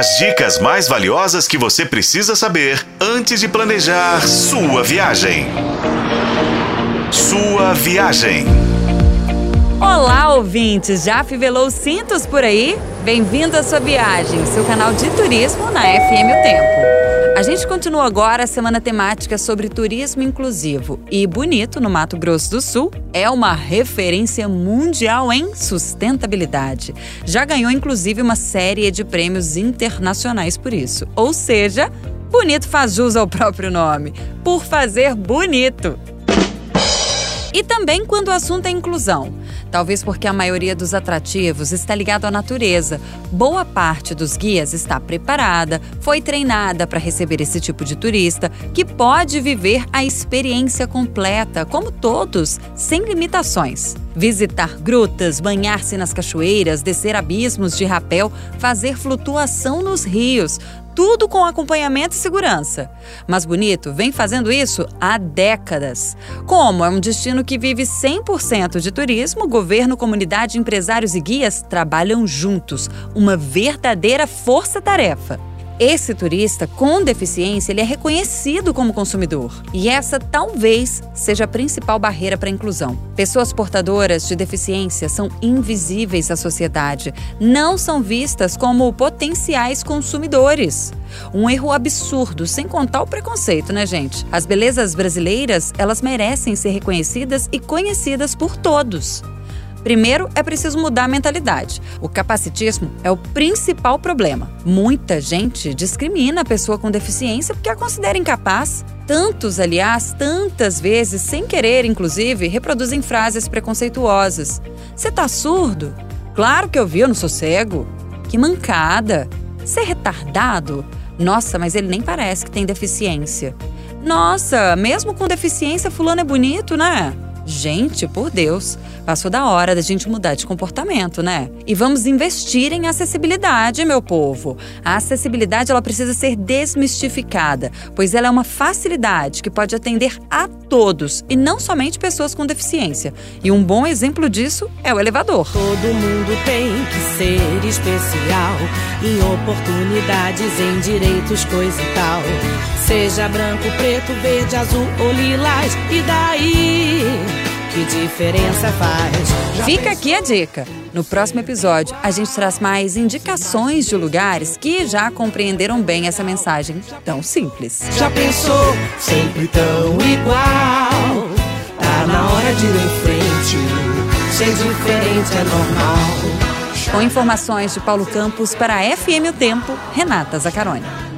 As dicas mais valiosas que você precisa saber antes de planejar sua viagem. Sua viagem. Olá, ouvintes! Já fivelou os cintos por aí? Bem-vindo à sua viagem, seu canal de turismo na FM O Tempo. Gente continua agora a semana temática sobre turismo inclusivo e Bonito, no Mato Grosso do Sul, é uma referência mundial em sustentabilidade. Já ganhou inclusive uma série de prêmios internacionais por isso. Ou seja, Bonito faz jus ao próprio nome, por fazer bonito. E também quando o assunto é inclusão. Talvez porque a maioria dos atrativos está ligado à natureza. Boa parte dos guias está preparada, foi treinada para receber esse tipo de turista, que pode viver a experiência completa, como todos, sem limitações. Visitar grutas, banhar-se nas cachoeiras, descer abismos de rapel, fazer flutuação nos rios, tudo com acompanhamento e segurança. Mas Bonito vem fazendo isso há décadas. Como é um destino que vive 100% de turismo, governo, comunidade, empresários e guias trabalham juntos, uma verdadeira força-tarefa. Esse turista com deficiência ele é reconhecido como consumidor. E essa talvez seja a principal barreira para a inclusão. Pessoas portadoras de deficiência são invisíveis à sociedade, não são vistas como potenciais consumidores. Um erro absurdo, sem contar o preconceito, né, gente? As belezas brasileiras, elas merecem ser reconhecidas e conhecidas por todos. Primeiro, é preciso mudar a mentalidade. O capacitismo é o principal problema. Muita gente discrimina a pessoa com deficiência porque a considera incapaz. Tantos, aliás, tantas vezes, sem querer, inclusive, reproduzem frases preconceituosas. Você tá surdo? Claro que eu vi, eu não sou cego. Que mancada! Ser retardado? Nossa, mas ele nem parece que tem deficiência. Nossa, mesmo com deficiência, fulano é bonito, né? Gente, por Deus, passou da hora da gente mudar de comportamento, né? E vamos investir em acessibilidade, meu povo. A acessibilidade ela precisa ser desmistificada, pois ela é uma facilidade que pode atender a todos e não somente pessoas com deficiência. E um bom exemplo disso é o elevador. Todo mundo tem que ser especial em oportunidades, em direitos, coisa e tal. Seja branco, preto, verde, azul ou lilás, e daí? Que diferença faz. Fica aqui a dica. No próximo episódio, a gente traz mais indicações de lugares que já compreenderam bem essa mensagem tão simples. Já pensou? Sempre tão igual. Tá na hora de ir em frente. Ser diferente é normal. Com informações de Paulo Campos para a FM O Tempo, Renata Zacaroni.